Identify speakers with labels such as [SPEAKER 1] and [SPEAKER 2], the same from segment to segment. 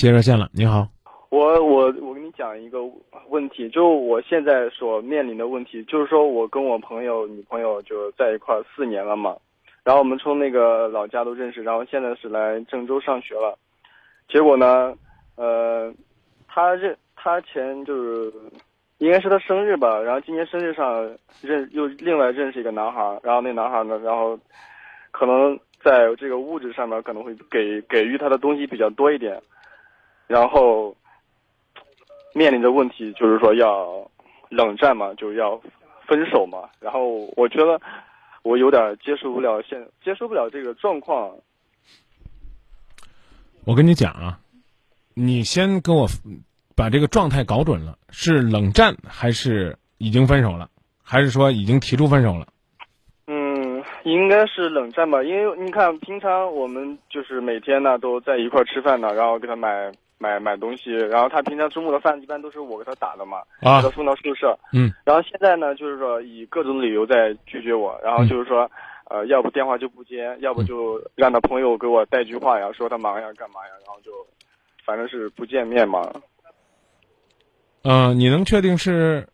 [SPEAKER 1] 接热线了，你好。
[SPEAKER 2] 我我我跟你讲一个问题，就我现在所面临的问题，就是说我跟我朋友女朋友就在一块儿四年了嘛，然后我们从那个老家都认识，然后现在是来郑州上学了，结果呢，呃，他认他前就是应该是他生日吧，然后今年生日上认又另外认识一个男孩，然后那男孩呢，然后可能在这个物质上面可能会给给予他的东西比较多一点，然后。面临的问题就是说要冷战嘛，就要分手嘛。然后我觉得我有点接受不了，现接受不了这个状况。
[SPEAKER 1] 我跟你讲啊，你先跟我把这个状态搞准了，是冷战还是已经分手了，还是说已经提出分手了？
[SPEAKER 2] 嗯，应该是冷战吧，因为你看平常我们就是每天呢都在一块吃饭呢，然后给他买。买买东西，然后他平常中午的饭一般都是我给他打的嘛，给他送到宿舍。
[SPEAKER 1] 嗯，
[SPEAKER 2] 然后现在呢，就是说以各种理由在拒绝我，然后就是说，呃，要不电话就不接，要不就让他朋友给我带句话呀，说他忙呀，干嘛呀，然后就，反正是不见面嘛。
[SPEAKER 1] 嗯，你能确定是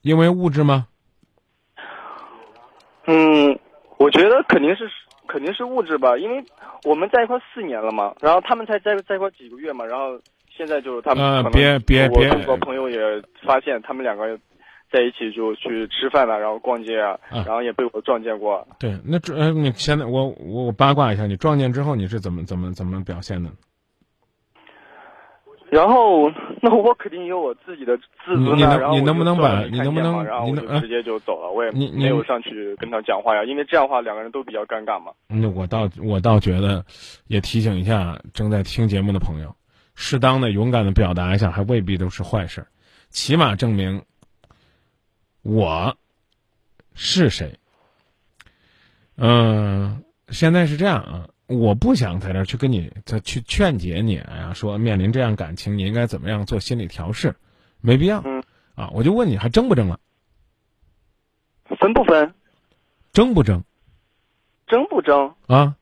[SPEAKER 1] 因为物质吗？
[SPEAKER 2] 嗯，我觉得肯定是。肯定是物质吧，因为我们在一块四年了嘛，然后他们才在在一块几个月嘛，然后现在就是他们
[SPEAKER 1] 呃，别别别，
[SPEAKER 2] 我我朋友也发现他们两个在一起就去吃饭了，然后逛街啊，然后也被我撞见过。
[SPEAKER 1] 对，那呃，你现在我我我八卦一下，你撞见之后你是怎么怎么怎么表现的？
[SPEAKER 2] 然后，那我肯定有我自己的自尊
[SPEAKER 1] 啊。
[SPEAKER 2] 然后
[SPEAKER 1] 你能不能把你能不能
[SPEAKER 2] 然后我就直接就走了，我也没有上去跟他讲话呀，因为这样的话两个人都比较尴尬嘛。
[SPEAKER 1] 那我倒我倒觉得，也提醒一下正在听节目的朋友，适当的勇敢的表达一下，还未必都是坏事，起码证明我是谁。嗯，现在是这样啊。我不想在这儿去跟你再去劝解你呀，说面临这样感情，你应该怎么样做心理调试，没必要。
[SPEAKER 2] 嗯。
[SPEAKER 1] 啊，我就问你，还争不争了？
[SPEAKER 2] 分不分？
[SPEAKER 1] 争不争？
[SPEAKER 2] 争不争？
[SPEAKER 1] 啊！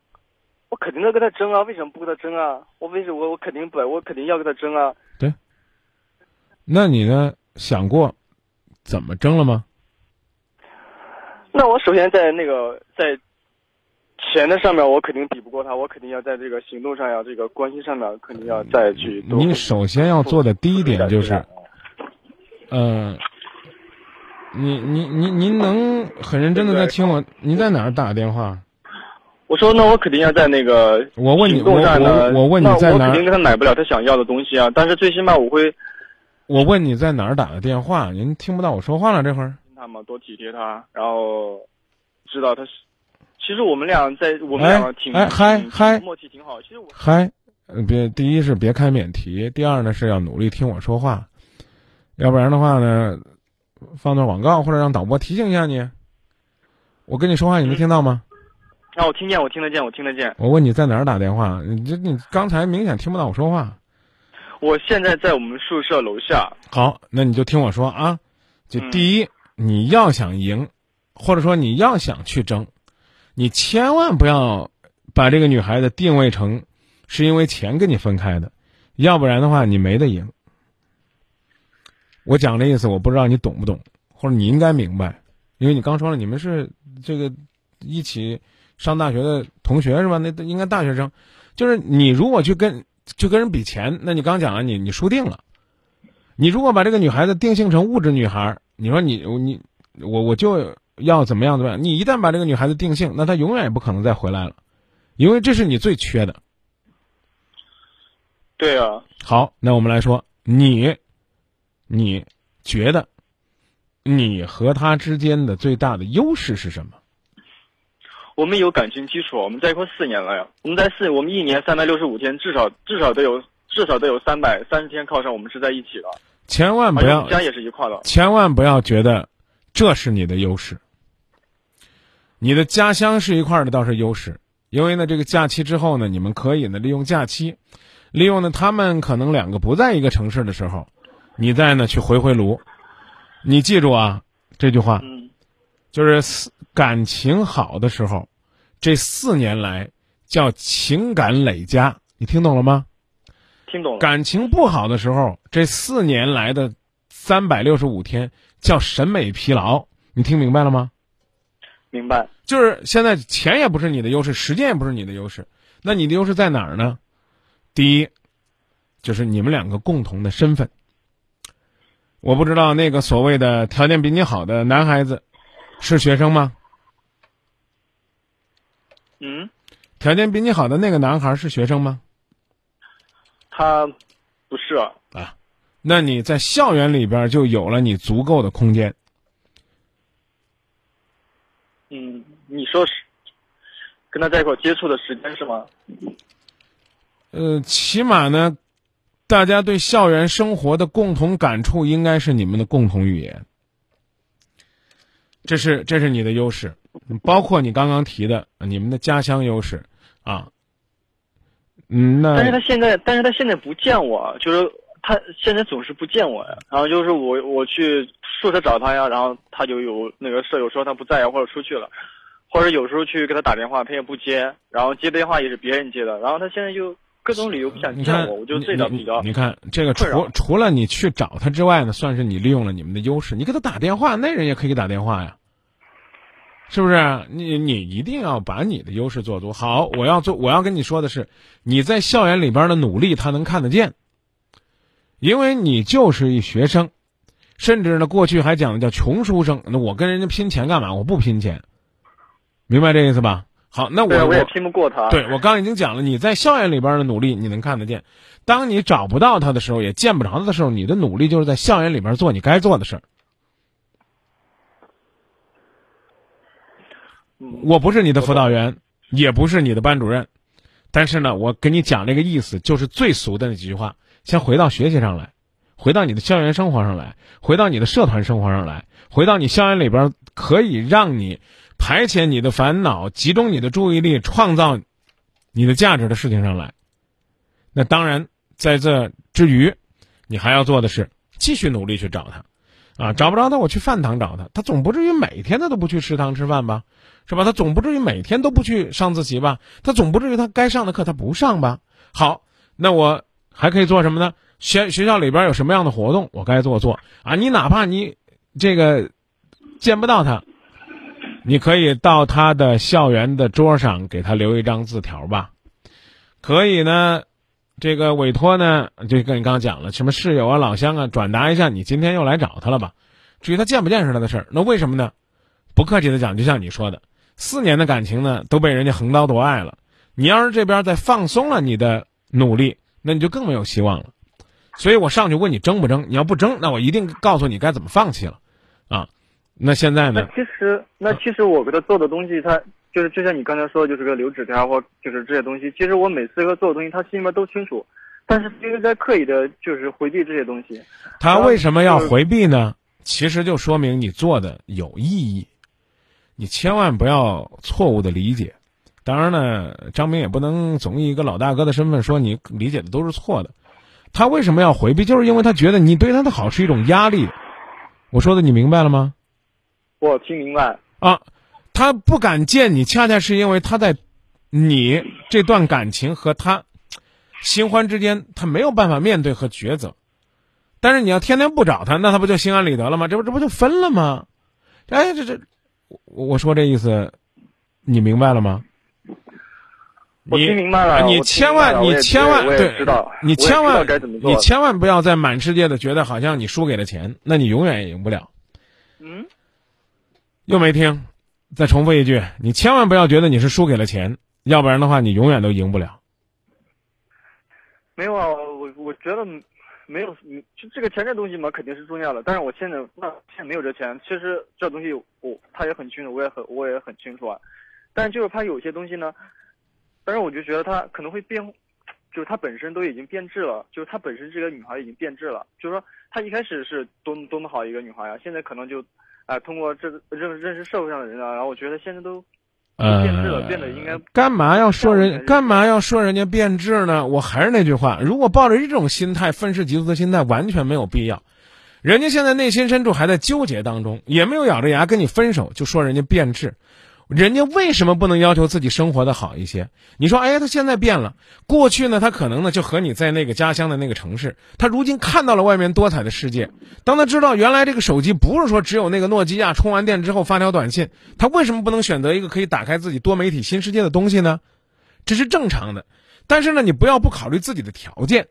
[SPEAKER 2] 我肯定要跟他争啊！为什么不跟他争啊？我为什么我我肯定不，我肯定要跟他争啊！
[SPEAKER 1] 对。那你呢？想过怎么争了吗？
[SPEAKER 2] 那我首先在那个在。钱的上面我肯定比不过他，我肯定要在这个行动上要这个关心上面肯定要再去。
[SPEAKER 1] 你首先要做的第一点就是，嗯，你你你您能很认真的在听我？您在哪儿打电话？
[SPEAKER 2] 我说那我肯定要在那个
[SPEAKER 1] 我问你，
[SPEAKER 2] 我
[SPEAKER 1] 我我问你在哪儿？
[SPEAKER 2] 我肯定给他买不了他想要的东西啊，但是最起码我会。
[SPEAKER 1] 我问你在哪儿打的电话？您听不到我说话了这会儿？
[SPEAKER 2] 他嘛，多体贴他，然后知道他是。其实我们俩在我们俩挺
[SPEAKER 1] 哎嗨嗨
[SPEAKER 2] 默契挺好。其实我
[SPEAKER 1] 嗨，别第一是别开免提，第二呢是要努力听我说话，要不然的话呢，放段广告或者让导播提醒一下你。我跟你说话你能听到吗？
[SPEAKER 2] 啊，我听见，我听得见，我听得见。
[SPEAKER 1] 我问你在哪儿打电话？你这你刚才明显听不到我说话。
[SPEAKER 2] 我现在在我们宿舍楼下。
[SPEAKER 1] 好，那你就听我说啊，就第一，你要想赢，或者说你要想去争。你千万不要把这个女孩子定位成是因为钱跟你分开的，要不然的话你没得赢。我讲的意思我不知道你懂不懂，或者你应该明白，因为你刚说了你们是这个一起上大学的同学是吧？那应该大学生，就是你如果去跟去跟人比钱，那你刚讲了你你输定了。你如果把这个女孩子定性成物质女孩，你说你你我我就。要怎么样怎么样？你一旦把这个女孩子定性，那她永远也不可能再回来了，因为这是你最缺的。
[SPEAKER 2] 对啊。
[SPEAKER 1] 好，那我们来说，你，你觉得，你和他之间的最大的优势是什么？
[SPEAKER 2] 我们有感情基础，我们在一块四年了呀。我们在四，我们一年三百六十五天，至少至少得有至少得有三百三十天靠上我们是在一起的。
[SPEAKER 1] 千万不要
[SPEAKER 2] 家也是一块的。
[SPEAKER 1] 千万不要觉得这是你的优势。你的家乡是一块的，倒是优势，因为呢，这个假期之后呢，你们可以呢利用假期，利用呢他们可能两个不在一个城市的时候，你再呢去回回炉。你记住啊，这句话，就是感情好的时候，这四年来叫情感累加，你听懂了吗？
[SPEAKER 2] 听懂了。
[SPEAKER 1] 感情不好的时候，这四年来的三百六十五天叫审美疲劳，你听明白了吗？
[SPEAKER 2] 明白。
[SPEAKER 1] 就是现在钱也不是你的优势，时间也不是你的优势，那你的优势在哪儿呢？第一，就是你们两个共同的身份。我不知道那个所谓的条件比你好的男孩子是学生吗？
[SPEAKER 2] 嗯，
[SPEAKER 1] 条件比你好的那个男孩是学生吗？
[SPEAKER 2] 他不是。
[SPEAKER 1] 啊，那你在校园里边就有了你足够的空间。
[SPEAKER 2] 嗯，你说是跟他在一块接触的时间是吗？
[SPEAKER 1] 呃，起码呢，大家对校园生活的共同感触应该是你们的共同语言。这是这是你的优势，包括你刚刚提的你们的家乡优势啊。嗯，那
[SPEAKER 2] 但是他现在，但是他现在不见我，就是他现在总是不见我呀。然后就是我我去宿舍找他呀，然后他就有那个舍友说他不在呀，或者出去了，或者有时候去给他打电话，他也不接，然后接电话也是别人接的，然后他现在就各种理由不想见我，我就这点比较。
[SPEAKER 1] 你看这个除除了你去找他之外呢，算是你利用了你们的优势，你给他打电话，那人也可以给打电话呀。是不是？你你一定要把你的优势做足。好，我要做，我要跟你说的是，你在校园里边的努力，他能看得见。因为你就是一学生，甚至呢，过去还讲的叫穷书生。那我跟人家拼钱干嘛？我不拼钱，明白这意思吧？好，那我
[SPEAKER 2] 我也拼不过他。
[SPEAKER 1] 对我刚已经讲了，你在校园里边的努力，你能看得见。当你找不到他的时候，也见不着他的时候，你的努力就是在校园里边做你该做的事儿。我不是你的辅导员，也不是你的班主任，但是呢，我给你讲这个意思，就是最俗的那几句话。先回到学习上来，回到你的校园生活上来，回到你的社团生活上来，回到你校园里边可以让你排遣你的烦恼、集中你的注意力、创造你的价值的事情上来。那当然，在这之余，你还要做的是继续努力去找他。啊，找不着他，我去饭堂找他。他总不至于每天他都不去食堂吃饭吧，是吧？他总不至于每天都不去上自习吧？他总不至于他该上的课他不上吧？好，那我还可以做什么呢？学学校里边有什么样的活动，我该做做啊。你哪怕你这个见不到他，你可以到他的校园的桌上给他留一张字条吧。可以呢。这个委托呢，就跟你刚刚讲了，什么室友啊、老乡啊，转达一下你今天又来找他了吧？至于他见不见是他的事儿。那为什么呢？不客气的讲，就像你说的，四年的感情呢，都被人家横刀夺爱了。你要是这边再放松了你的努力，那你就更没有希望了。所以我上去问你争不争？你要不争，那我一定告诉你该怎么放弃了。啊，那现在呢？
[SPEAKER 2] 那其实，那其实我给他做的东西，他。就是就像你刚才说的，就是个留纸条或就是这些东西。其实我每次和做的东西，他心里面都清楚，但是一直在刻意的，就是回避这些东西。
[SPEAKER 1] 他为什么要回避呢？其实就说明你做的有意义，你千万不要错误的理解。当然呢，张明也不能总以一个老大哥的身份说你理解的都是错的。他为什么要回避？就是因为他觉得你对他的好是一种压力。我说的你明白了吗？
[SPEAKER 2] 我听明白
[SPEAKER 1] 啊。他不敢见你，恰恰是因为他在你这段感情和他新欢之间，他没有办法面对和抉择。但是你要天天不找他，那他不就心安理得了吗？这不这不就分了吗？哎，这这，我我说这意思，你明白了吗？
[SPEAKER 2] 我听明白了。
[SPEAKER 1] 你千万你千万对，你千万你千万不要在满世界的觉得好像你输给了钱，那你永远也赢不了。
[SPEAKER 2] 嗯，
[SPEAKER 1] 又没听。再重复一句，你千万不要觉得你是输给了钱，要不然的话，你永远都赢不了。
[SPEAKER 2] 没有啊，我我觉得没有，就这个钱这东西嘛，肯定是重要的。但是我现在那现在没有这钱，其实这东西我他也很清楚，我也很我也很清楚啊。但就是他有些东西呢，但是我就觉得他可能会变，就是他本身都已经变质了，就是他本身这个女孩已经变质了。就是说，他一开始是多么多么好一个女孩呀，现在可能就。啊，通过这个认认识社会上的人啊，然后我觉得现在都变质了，变得应该
[SPEAKER 1] 干嘛要说人干嘛要说人家变质呢？我还是那句话，如果抱着这种心态愤世嫉俗的心态，完全没有必要。人家现在内心深处还在纠结当中，也没有咬着牙跟你分手，就说人家变质。人家为什么不能要求自己生活的好一些？你说，哎，他现在变了。过去呢，他可能呢就和你在那个家乡的那个城市。他如今看到了外面多彩的世界。当他知道原来这个手机不是说只有那个诺基亚充完电之后发条短信，他为什么不能选择一个可以打开自己多媒体新世界的东西呢？这是正常的。但是呢，你不要不考虑自己的条件。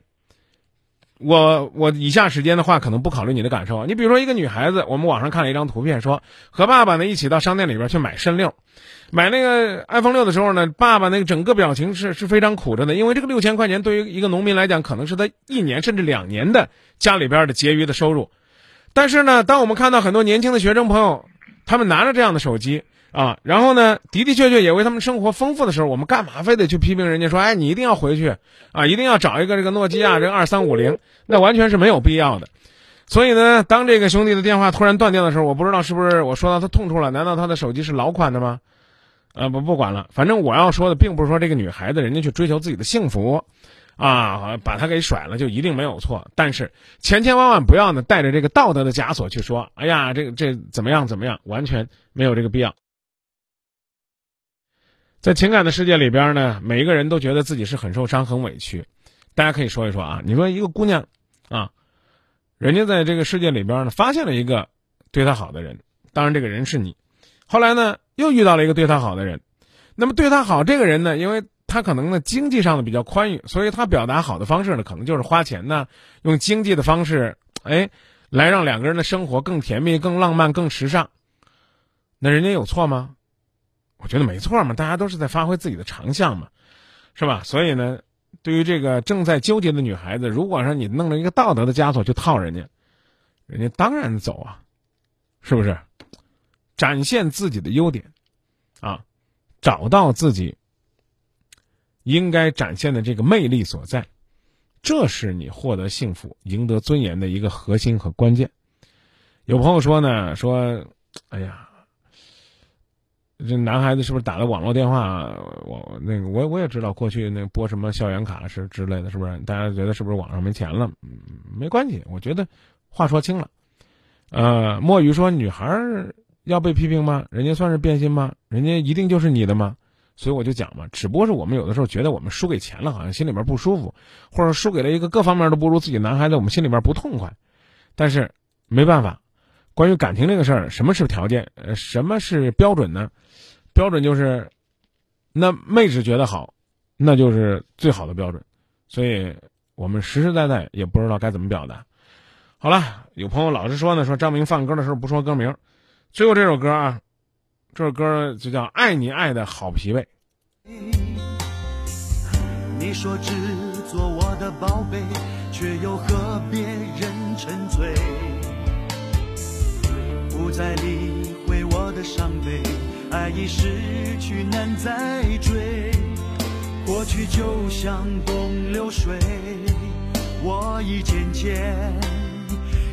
[SPEAKER 1] 我我以下时间的话，可能不考虑你的感受。你比如说，一个女孩子，我们网上看了一张图片，说和爸爸呢一起到商店里边去买肾六，买那个 iPhone 六的时候呢，爸爸那个整个表情是是非常苦着的，因为这个六千块钱对于一个农民来讲，可能是他一年甚至两年的家里边的结余的收入。但是呢，当我们看到很多年轻的学生朋友，他们拿着这样的手机。啊，然后呢，的的确确也为他们生活丰富的时候，我们干嘛非得去批评人家说，哎，你一定要回去，啊，一定要找一个这个诺基亚这个二三五零，那完全是没有必要的。所以呢，当这个兄弟的电话突然断掉的时候，我不知道是不是我说到他痛处了？难道他的手机是老款的吗？呃，不不管了，反正我要说的并不是说这个女孩子人家去追求自己的幸福，啊，把他给甩了就一定没有错。但是千千万万不要呢带着这个道德的枷锁去说，哎呀，这个这怎么样怎么样，完全没有这个必要。在情感的世界里边呢，每一个人都觉得自己是很受伤、很委屈。大家可以说一说啊，你说一个姑娘，啊，人家在这个世界里边呢，发现了一个对她好的人，当然这个人是你。后来呢，又遇到了一个对她好的人，那么对她好这个人呢，因为他可能呢经济上的比较宽裕，所以他表达好的方式呢，可能就是花钱呢，用经济的方式，哎，来让两个人的生活更甜蜜、更浪漫、更时尚。那人家有错吗？我觉得没错嘛，大家都是在发挥自己的长项嘛，是吧？所以呢，对于这个正在纠结的女孩子，如果说你弄了一个道德的枷锁去套人家，人家当然走啊，是不是？展现自己的优点，啊，找到自己应该展现的这个魅力所在，这是你获得幸福、赢得尊严的一个核心和关键。有朋友说呢，说，哎呀。这男孩子是不是打了网络电话？我那个我我也知道，过去那拨什么校园卡是之类的，是不是？大家觉得是不是网上没钱了？嗯，没关系，我觉得话说清了。呃，墨鱼说女孩要被批评吗？人家算是变心吗？人家一定就是你的吗？所以我就讲嘛，只不过是我们有的时候觉得我们输给钱了，好像心里边不舒服，或者输给了一个各方面都不如自己男孩子，我们心里边不痛快。但是没办法。关于感情这个事儿，什么是条件？呃，什么是标准呢？标准就是，那妹子觉得好，那就是最好的标准。所以我们实实在在也不知道该怎么表达。好了，有朋友老是说呢，说张明放歌的时候不说歌名。最后这首歌啊，这首歌就叫《爱你爱的好疲惫》。
[SPEAKER 3] 你说只做我的宝贝，却又何必伤悲，爱已失去难再追。过去就像东流水，我已渐渐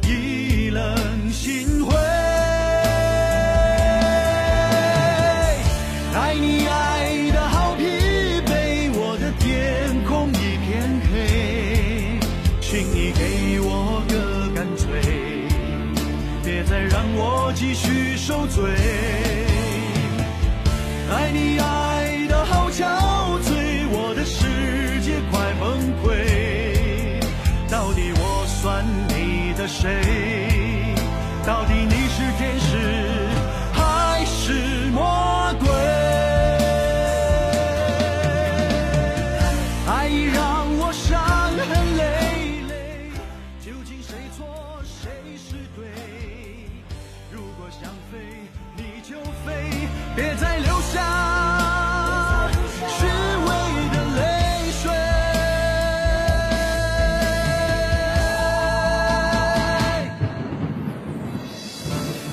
[SPEAKER 3] 意冷心灰。爱你爱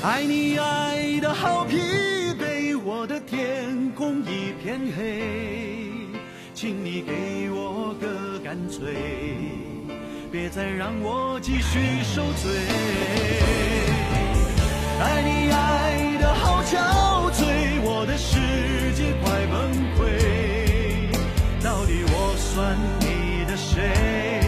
[SPEAKER 3] 爱你爱的好疲惫，我的天空一片黑，请你给我个干脆，别再让我继续受罪。爱你爱的好憔悴我的世界快崩溃。到底我算你的谁？